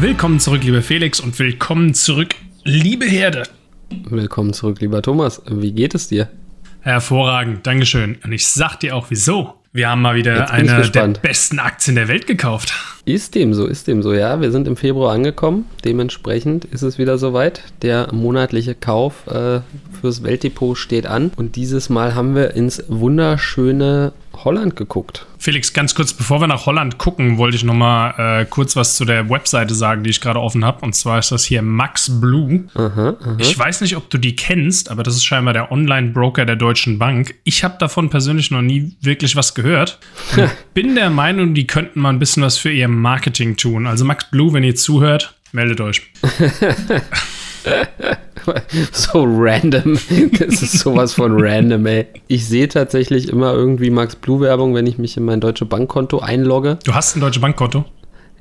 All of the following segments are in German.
Willkommen zurück, liebe Felix, und willkommen zurück, liebe Herde. Willkommen zurück, lieber Thomas. Wie geht es dir? Hervorragend, Dankeschön. Und ich sag dir auch wieso. Wir haben mal wieder eine der besten Aktien der Welt gekauft. Ist dem so, ist dem so, ja. Wir sind im Februar angekommen. Dementsprechend ist es wieder soweit. Der monatliche Kauf äh, fürs Weltdepot steht an. Und dieses Mal haben wir ins wunderschöne Holland geguckt. Felix, ganz kurz, bevor wir nach Holland gucken, wollte ich noch mal äh, kurz was zu der Webseite sagen, die ich gerade offen habe. Und zwar ist das hier Max Blue. Aha, aha. Ich weiß nicht, ob du die kennst, aber das ist scheinbar der Online-Broker der Deutschen Bank. Ich habe davon persönlich noch nie wirklich was gehört. bin der Meinung, die könnten mal ein bisschen was für ihr Marketing tun. Also Max Blue, wenn ihr zuhört, meldet euch. so random. Das ist sowas von random, ey. Ich sehe tatsächlich immer irgendwie Max Blue Werbung, wenn ich mich in mein deutsche Bankkonto einlogge. Du hast ein deutsches Bankkonto?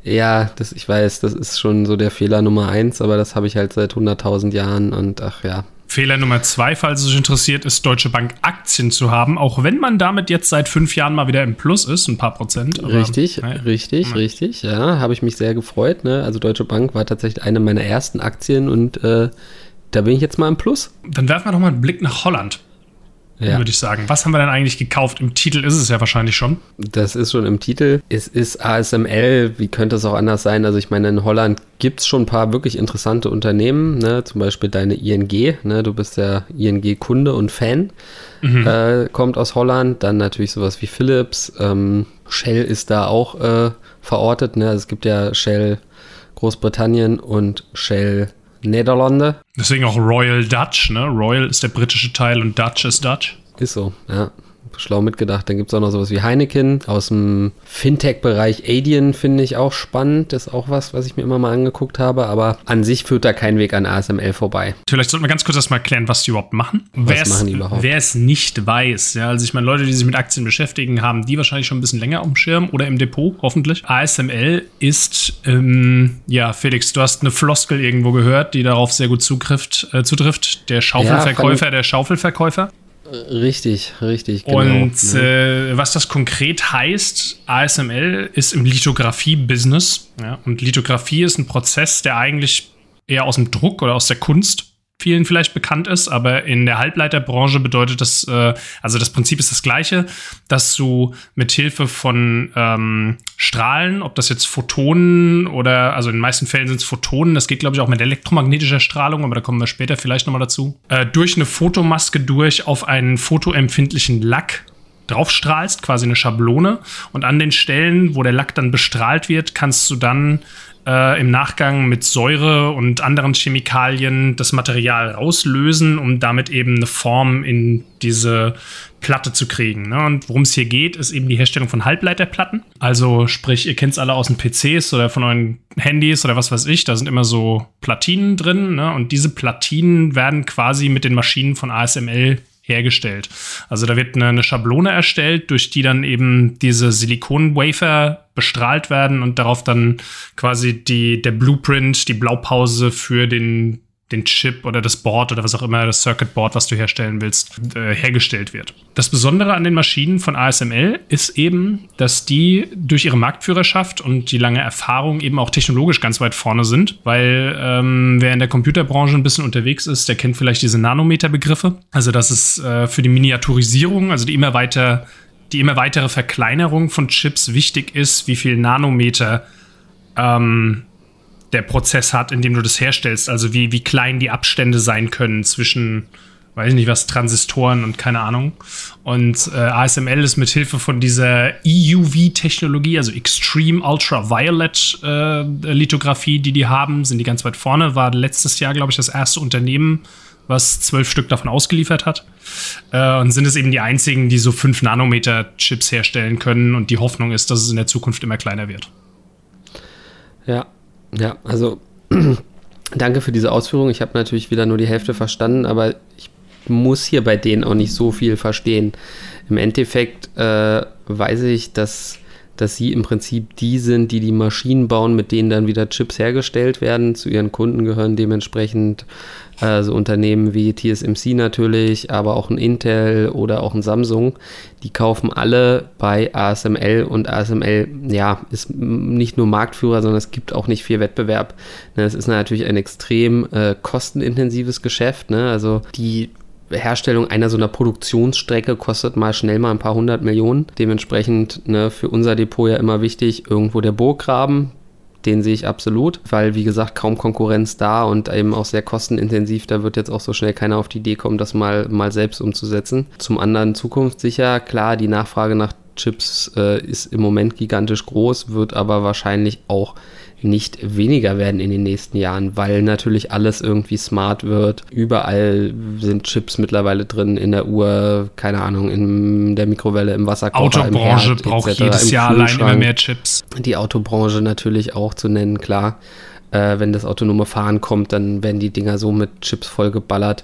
Ja, das, ich weiß, das ist schon so der Fehler Nummer eins, aber das habe ich halt seit 100.000 Jahren und ach ja, Fehler Nummer zwei, falls es euch interessiert, ist Deutsche Bank Aktien zu haben, auch wenn man damit jetzt seit fünf Jahren mal wieder im Plus ist, ein paar Prozent. Aber, richtig, naja. richtig, naja. richtig, ja, habe ich mich sehr gefreut. Ne? Also Deutsche Bank war tatsächlich eine meiner ersten Aktien und äh, da bin ich jetzt mal im Plus. Dann werfen wir doch mal einen Blick nach Holland ja. würde ich sagen. Was haben wir denn eigentlich gekauft? Im Titel ist es ja wahrscheinlich schon. Das ist schon im Titel. Es ist ASML. Wie könnte es auch anders sein? Also ich meine, in Holland gibt es schon ein paar wirklich interessante Unternehmen. Ne? Zum Beispiel deine ING. Ne? Du bist ja ING-Kunde und Fan. Mhm. Äh, kommt aus Holland. Dann natürlich sowas wie Philips. Ähm, Shell ist da auch äh, verortet. Ne? Also es gibt ja Shell Großbritannien und Shell Niederlande. Deswegen auch Royal Dutch, ne? Royal ist der britische Teil und Dutch ist Dutch. Ist so, ja schlau mitgedacht. Dann gibt es auch noch sowas wie Heineken aus dem Fintech-Bereich. Adyen finde ich auch spannend. Das ist auch was, was ich mir immer mal angeguckt habe. Aber an sich führt da kein Weg an ASML vorbei. Vielleicht sollten wir ganz kurz erstmal erklären, was die überhaupt machen. Was machen die überhaupt? Wer es nicht weiß, ja, also ich meine, Leute, die sich mit Aktien beschäftigen, haben die wahrscheinlich schon ein bisschen länger auf dem Schirm oder im Depot, hoffentlich. ASML ist, ähm, ja, Felix, du hast eine Floskel irgendwo gehört, die darauf sehr gut zutrifft. Äh, zutrifft. Der Schaufelverkäufer, ja, der Schaufelverkäufer. Richtig, richtig. Genau. Und äh, was das konkret heißt, ASML ist im Lithografie-Business. Ja? Und Lithografie ist ein Prozess, der eigentlich eher aus dem Druck oder aus der Kunst vielen vielleicht bekannt ist, aber in der Halbleiterbranche bedeutet das, äh, also das Prinzip ist das gleiche, dass du mit Hilfe von ähm, Strahlen, ob das jetzt Photonen oder, also in den meisten Fällen sind es Photonen, das geht glaube ich auch mit elektromagnetischer Strahlung, aber da kommen wir später vielleicht nochmal dazu, äh, durch eine Fotomaske durch auf einen fotoempfindlichen Lack draufstrahlst, quasi eine Schablone. Und an den Stellen, wo der Lack dann bestrahlt wird, kannst du dann äh, im Nachgang mit Säure und anderen Chemikalien das Material rauslösen, um damit eben eine Form in diese Platte zu kriegen. Ne? Und worum es hier geht, ist eben die Herstellung von Halbleiterplatten. Also sprich, ihr kennt es alle aus den PCs oder von euren Handys oder was weiß ich, da sind immer so Platinen drin. Ne? Und diese Platinen werden quasi mit den Maschinen von ASML hergestellt. Also da wird eine, eine Schablone erstellt, durch die dann eben diese Silikon-Wafer bestrahlt werden und darauf dann quasi die, der Blueprint, die Blaupause für den den Chip oder das Board oder was auch immer, das Circuit Board, was du herstellen willst, äh, hergestellt wird. Das Besondere an den Maschinen von ASML ist eben, dass die durch ihre Marktführerschaft und die lange Erfahrung eben auch technologisch ganz weit vorne sind, weil ähm, wer in der Computerbranche ein bisschen unterwegs ist, der kennt vielleicht diese Nanometer-Begriffe. Also dass es äh, für die Miniaturisierung, also die immer weiter, die immer weitere Verkleinerung von Chips wichtig ist, wie viel Nanometer ähm, der Prozess hat, in dem du das herstellst. Also wie, wie klein die Abstände sein können zwischen, weiß ich nicht was, Transistoren und keine Ahnung. Und äh, ASML ist mit Hilfe von dieser EUV-Technologie, also Extreme Ultraviolet äh, Lithografie, die die haben, sind die ganz weit vorne. War letztes Jahr, glaube ich, das erste Unternehmen, was zwölf Stück davon ausgeliefert hat. Äh, und sind es eben die einzigen, die so fünf Nanometer Chips herstellen können. Und die Hoffnung ist, dass es in der Zukunft immer kleiner wird. Ja, ja, also danke für diese Ausführung. Ich habe natürlich wieder nur die Hälfte verstanden, aber ich muss hier bei denen auch nicht so viel verstehen. Im Endeffekt äh, weiß ich, dass dass sie im Prinzip die sind, die die Maschinen bauen, mit denen dann wieder Chips hergestellt werden. Zu ihren Kunden gehören dementsprechend äh, so Unternehmen wie TSMC natürlich, aber auch ein Intel oder auch ein Samsung. Die kaufen alle bei ASML und ASML, ja, ist nicht nur Marktführer, sondern es gibt auch nicht viel Wettbewerb. Ne, es ist natürlich ein extrem äh, kostenintensives Geschäft. Ne? Also die Herstellung einer so einer Produktionsstrecke kostet mal schnell mal ein paar hundert Millionen. Dementsprechend ne, für unser Depot ja immer wichtig, irgendwo der Burggraben. Den sehe ich absolut, weil wie gesagt kaum Konkurrenz da und eben auch sehr kostenintensiv. Da wird jetzt auch so schnell keiner auf die Idee kommen, das mal, mal selbst umzusetzen. Zum anderen zukunftssicher, klar, die Nachfrage nach Chips äh, ist im Moment gigantisch groß, wird aber wahrscheinlich auch nicht weniger werden in den nächsten Jahren, weil natürlich alles irgendwie smart wird. Überall sind Chips mittlerweile drin, in der Uhr, keine Ahnung, in der Mikrowelle, im Wasserkocher, Autobranche im Herd, braucht etc., jedes Jahr allein immer mehr Chips. Die Autobranche natürlich auch zu nennen, klar. Äh, wenn das autonome Fahren kommt, dann werden die Dinger so mit Chips vollgeballert.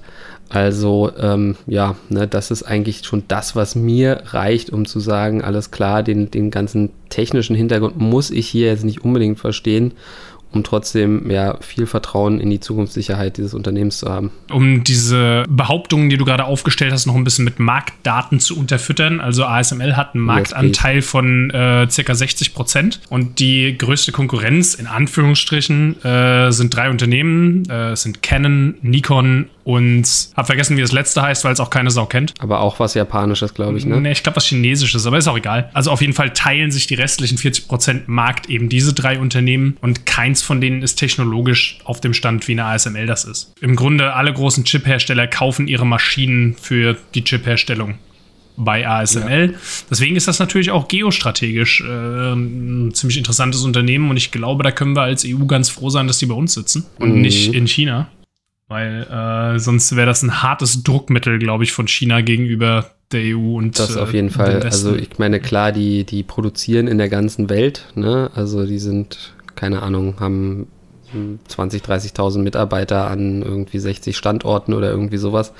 Also ähm, ja, ne, das ist eigentlich schon das, was mir reicht, um zu sagen, alles klar, den, den ganzen technischen Hintergrund muss ich hier jetzt nicht unbedingt verstehen um trotzdem ja viel Vertrauen in die Zukunftssicherheit dieses Unternehmens zu haben. Um diese Behauptungen, die du gerade aufgestellt hast, noch ein bisschen mit Marktdaten zu unterfüttern. Also ASML hat einen Marktanteil von äh, circa 60 Prozent und die größte Konkurrenz in Anführungsstrichen äh, sind drei Unternehmen. Äh, sind Canon, Nikon und hab vergessen, wie das letzte heißt, weil es auch keine Sau kennt. Aber auch was Japanisches, glaube ich, ne? Nee, ich glaube was Chinesisches, aber ist auch egal. Also auf jeden Fall teilen sich die restlichen 40 Prozent Markt eben diese drei Unternehmen und keins von denen ist technologisch auf dem Stand, wie eine ASML das ist. Im Grunde alle großen Chip-Hersteller kaufen ihre Maschinen für die Chip-Herstellung bei ASML. Ja. Deswegen ist das natürlich auch geostrategisch äh, ein ziemlich interessantes Unternehmen und ich glaube, da können wir als EU ganz froh sein, dass die bei uns sitzen und mhm. nicht in China. Weil äh, sonst wäre das ein hartes Druckmittel, glaube ich, von China gegenüber der EU und das auf jeden äh, Fall. Also ich meine, klar, die, die produzieren in der ganzen Welt, ne? Also die sind keine Ahnung, haben 20, 30.000 Mitarbeiter an irgendwie 60 Standorten oder irgendwie sowas.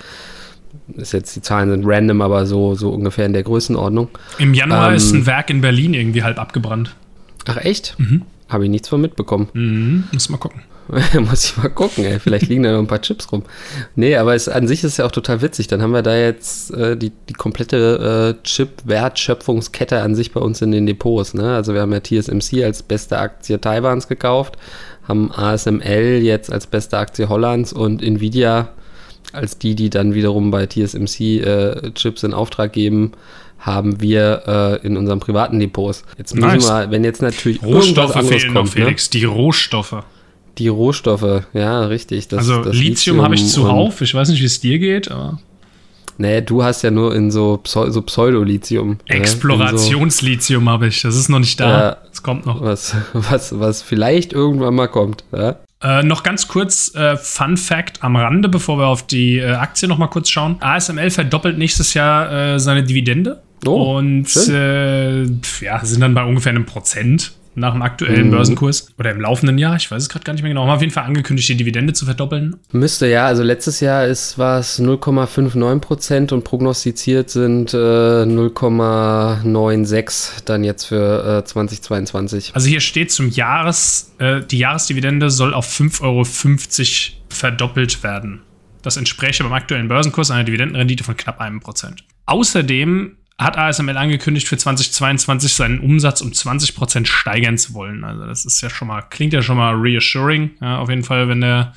Ist jetzt, die Zahlen sind random, aber so, so ungefähr in der Größenordnung. Im Januar ähm, ist ein Werk in Berlin irgendwie halb abgebrannt. Ach echt? Mhm. Habe ich nichts von mitbekommen. Mhm, muss mal gucken. Muss ich mal gucken, ey. Vielleicht liegen da noch ein paar Chips rum. Nee, aber es, an sich ist es ja auch total witzig. Dann haben wir da jetzt äh, die, die komplette äh, Chip-Wertschöpfungskette an sich bei uns in den Depots. Ne? Also wir haben ja TSMC als beste Aktie Taiwans gekauft, haben ASML jetzt als beste Aktie Hollands und Nvidia als die, die dann wiederum bei TSMC äh, Chips in Auftrag geben, haben wir äh, in unseren privaten Depots. Jetzt müssen nice. wir, wenn jetzt natürlich Rohstoffe fehlen kommt, noch, Felix, ne? die Rohstoffe. Die Rohstoffe, ja, richtig. Das, also das Lithium, Lithium habe ich zuhauf. Ich weiß nicht, wie es dir geht, aber. Nee, du hast ja nur in so, Pseu so Pseudolithium. Explorationslithium so, habe ich. Das ist noch nicht da. Es kommt noch. Was, was, was vielleicht irgendwann mal kommt. Ja? Äh, noch ganz kurz äh, Fun Fact am Rande, bevor wir auf die äh, Aktie noch mal kurz schauen. ASML verdoppelt nächstes Jahr äh, seine Dividende. Oh, und äh, ja, sind dann bei ungefähr einem Prozent nach dem aktuellen mhm. Börsenkurs oder im laufenden Jahr, ich weiß es gerade gar nicht mehr genau, haben auf jeden Fall angekündigt, die Dividende zu verdoppeln. Müsste ja, also letztes Jahr war es 0,59 Prozent und prognostiziert sind äh, 0,96 dann jetzt für äh, 2022. Also hier steht zum Jahres, äh, die Jahresdividende soll auf 5,50 Euro verdoppelt werden. Das entspräche beim aktuellen Börsenkurs einer Dividendenrendite von knapp einem Prozent. Außerdem hat ASML angekündigt, für 2022 seinen Umsatz um 20% steigern zu wollen. Also das ist ja schon mal, klingt ja schon mal reassuring, ja, auf jeden Fall, wenn der,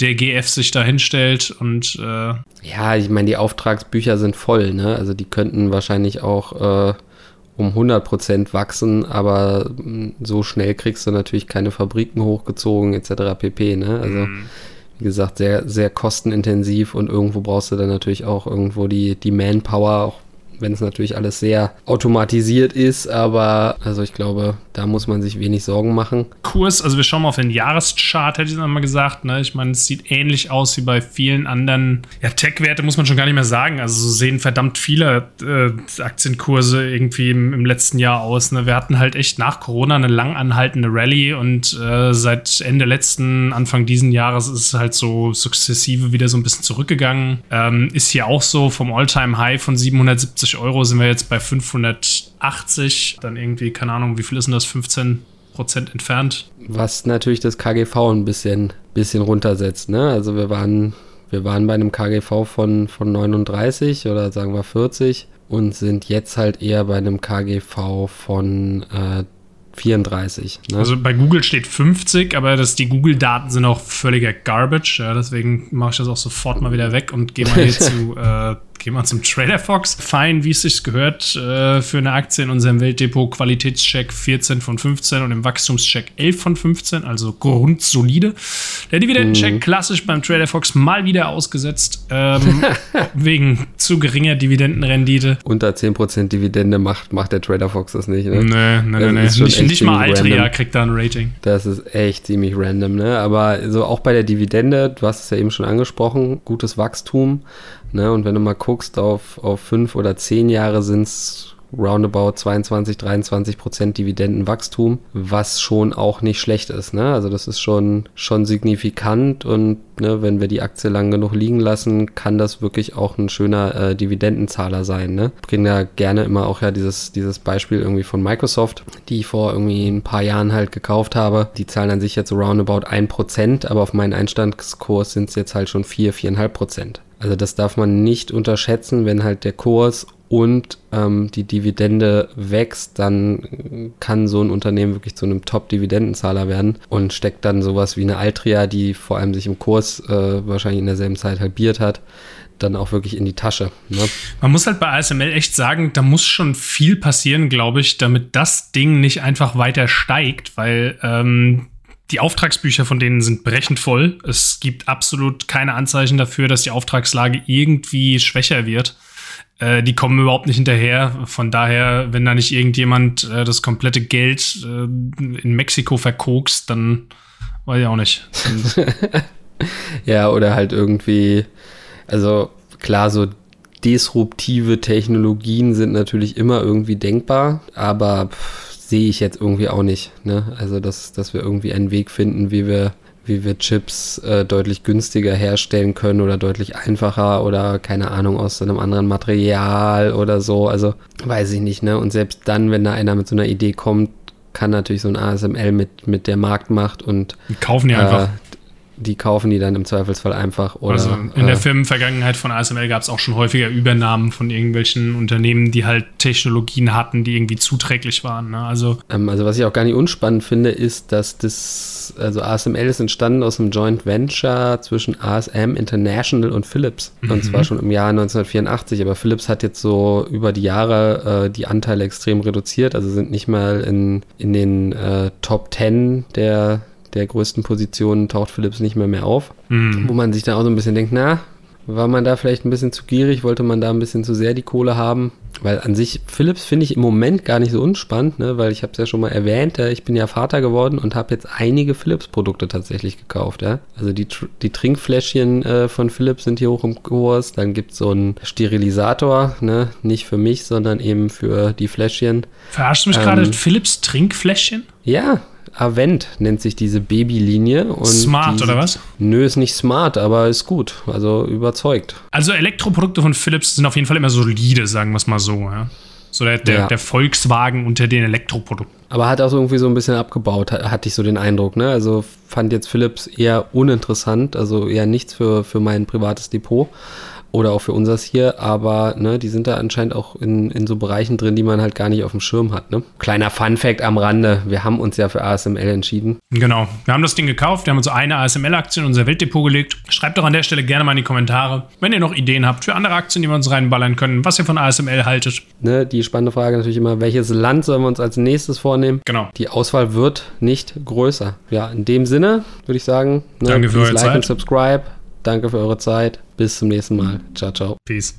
der GF sich da hinstellt und äh Ja, ich meine, die Auftragsbücher sind voll, ne? Also die könnten wahrscheinlich auch äh, um 100% wachsen, aber hm, so schnell kriegst du natürlich keine Fabriken hochgezogen etc. pp, ne? Also mm. wie gesagt, sehr, sehr kostenintensiv und irgendwo brauchst du dann natürlich auch irgendwo die, die Manpower, auch wenn es natürlich alles sehr automatisiert ist, aber also ich glaube, da muss man sich wenig Sorgen machen. Kurs, also wir schauen mal auf den Jahreschart, hätte ich mal gesagt. Ne? Ich meine, es sieht ähnlich aus wie bei vielen anderen ja, Tech-Werte, muss man schon gar nicht mehr sagen. Also so sehen verdammt viele äh, Aktienkurse irgendwie im, im, letzten Jahr aus. Ne? Wir hatten halt echt nach Corona eine lang anhaltende Rallye und äh, seit Ende letzten, Anfang diesen Jahres ist es halt so sukzessive wieder so ein bisschen zurückgegangen. Ähm, ist hier auch so, vom All-Time-High von 770 Euro sind wir jetzt bei 580. Dann irgendwie, keine Ahnung, wie viel ist denn das? 15 Prozent entfernt. Was natürlich das KGV ein bisschen, bisschen runtersetzt. Ne? Also wir waren, wir waren bei einem KGV von, von 39 oder sagen wir 40 und sind jetzt halt eher bei einem KGV von äh, 34. Ne? Also bei Google steht 50, aber das, die Google-Daten sind auch völliger Garbage. Ja, deswegen mache ich das auch sofort mal wieder weg und gehe mal hier zu äh, Gehen wir zum Trader Fox. Fein, wie es sich gehört, äh, für eine Aktie in unserem Weltdepot Qualitätscheck 14 von 15 und im Wachstumscheck 11 von 15, also grundsolide. Der Dividendencheck mhm. klassisch beim Trader Fox mal wieder ausgesetzt, ähm, wegen zu geringer Dividendenrendite. Unter 10% Dividende macht, macht der Trader Fox das nicht, ne? Nee, nee, nee. nee. Nicht, nicht mal Altria random. kriegt da ein Rating. Das ist echt ziemlich random, ne? Aber so auch bei der Dividende, du hast es ja eben schon angesprochen, gutes Wachstum. Ne? Und wenn du mal guckst, auf, auf fünf oder zehn Jahre sind es roundabout 22, 23 Prozent Dividendenwachstum, was schon auch nicht schlecht ist. Ne? Also das ist schon, schon signifikant und ne, wenn wir die Aktie lang genug liegen lassen, kann das wirklich auch ein schöner äh, Dividendenzahler sein. Ne? Ich bringe ja gerne immer auch ja dieses, dieses Beispiel irgendwie von Microsoft, die ich vor irgendwie ein paar Jahren halt gekauft habe. Die zahlen an sich jetzt roundabout 1%, aber auf meinen Einstandskurs sind es jetzt halt schon 4, 4,5 Prozent. Also das darf man nicht unterschätzen, wenn halt der Kurs und ähm, die Dividende wächst, dann kann so ein Unternehmen wirklich zu einem Top-Dividendenzahler werden und steckt dann sowas wie eine Altria, die vor allem sich im Kurs äh, wahrscheinlich in derselben Zeit halbiert hat, dann auch wirklich in die Tasche. Ne? Man muss halt bei ASML echt sagen, da muss schon viel passieren, glaube ich, damit das Ding nicht einfach weiter steigt, weil ähm, die Auftragsbücher von denen sind brechend voll. Es gibt absolut keine Anzeichen dafür, dass die Auftragslage irgendwie schwächer wird. Äh, die kommen überhaupt nicht hinterher. Von daher, wenn da nicht irgendjemand äh, das komplette Geld äh, in Mexiko verkokst, dann weiß ich auch nicht. ja, oder halt irgendwie, also klar, so disruptive Technologien sind natürlich immer irgendwie denkbar, aber pff, sehe ich jetzt irgendwie auch nicht. Ne? Also, dass, dass wir irgendwie einen Weg finden, wie wir, wie wir Chips äh, deutlich günstiger herstellen können oder deutlich einfacher oder keine Ahnung aus einem anderen Material oder so. Also, weiß ich nicht. Ne? Und selbst dann, wenn da einer mit so einer Idee kommt, kann natürlich so ein ASML mit, mit der Marktmacht und die kaufen die äh, einfach die kaufen die dann im Zweifelsfall einfach. Oder, also in der äh, Firmenvergangenheit von ASML gab es auch schon häufiger Übernahmen von irgendwelchen Unternehmen, die halt Technologien hatten, die irgendwie zuträglich waren. Ne? Also, ähm, also was ich auch gar nicht unspannend finde, ist, dass das, also ASML ist entstanden aus einem Joint Venture zwischen ASM International und Philips. Mhm. Und zwar schon im Jahr 1984. Aber Philips hat jetzt so über die Jahre äh, die Anteile extrem reduziert, also sind nicht mal in, in den äh, Top 10 der der größten Positionen taucht Philips nicht mehr mehr auf. Mhm. Wo man sich dann auch so ein bisschen denkt, na, war man da vielleicht ein bisschen zu gierig, wollte man da ein bisschen zu sehr die Kohle haben? Weil an sich, Philips finde ich im Moment gar nicht so unspannend, ne? weil ich habe es ja schon mal erwähnt, ich bin ja Vater geworden und habe jetzt einige Philips-Produkte tatsächlich gekauft. Ja? Also die, die Trinkfläschchen äh, von Philips sind hier hoch im Kurs, dann gibt es so einen Sterilisator, ne? nicht für mich, sondern eben für die Fläschchen. Verarschst du mich ähm, gerade, Philips Trinkfläschchen? Ja, Avent nennt sich diese Babylinie. smart oder was? Nö, ist nicht smart, aber ist gut. Also überzeugt. Also Elektroprodukte von Philips sind auf jeden Fall immer solide, sagen wir es mal so. Ja? So der, der, ja. der, Volkswagen unter den Elektroprodukten. Aber hat auch irgendwie so ein bisschen abgebaut, hatte ich so den Eindruck. Ne? Also fand jetzt Philips eher uninteressant, also eher nichts für, für mein privates Depot oder auch für unseres hier, aber ne, die sind da anscheinend auch in, in so Bereichen drin, die man halt gar nicht auf dem Schirm hat. Ne? Kleiner Fun-Fact am Rande: Wir haben uns ja für ASML entschieden. Genau, wir haben das Ding gekauft, wir haben uns eine ASML-Aktie in unser Weltdepot gelegt. Schreibt doch an der Stelle gerne mal in die Kommentare, wenn ihr noch Ideen habt für andere Aktien, die wir uns reinballern können, was ihr von ASML haltet. Ne, die spannende Frage natürlich immer: Welches Land sollen wir uns als nächstes vornehmen? Genau. Die Auswahl wird nicht größer. Ja, in dem Sinne würde ich sagen: ne, Danke für eure like Zeit. und subscribe. Danke für eure Zeit. Bis zum nächsten Mal. Ciao, ciao. Peace.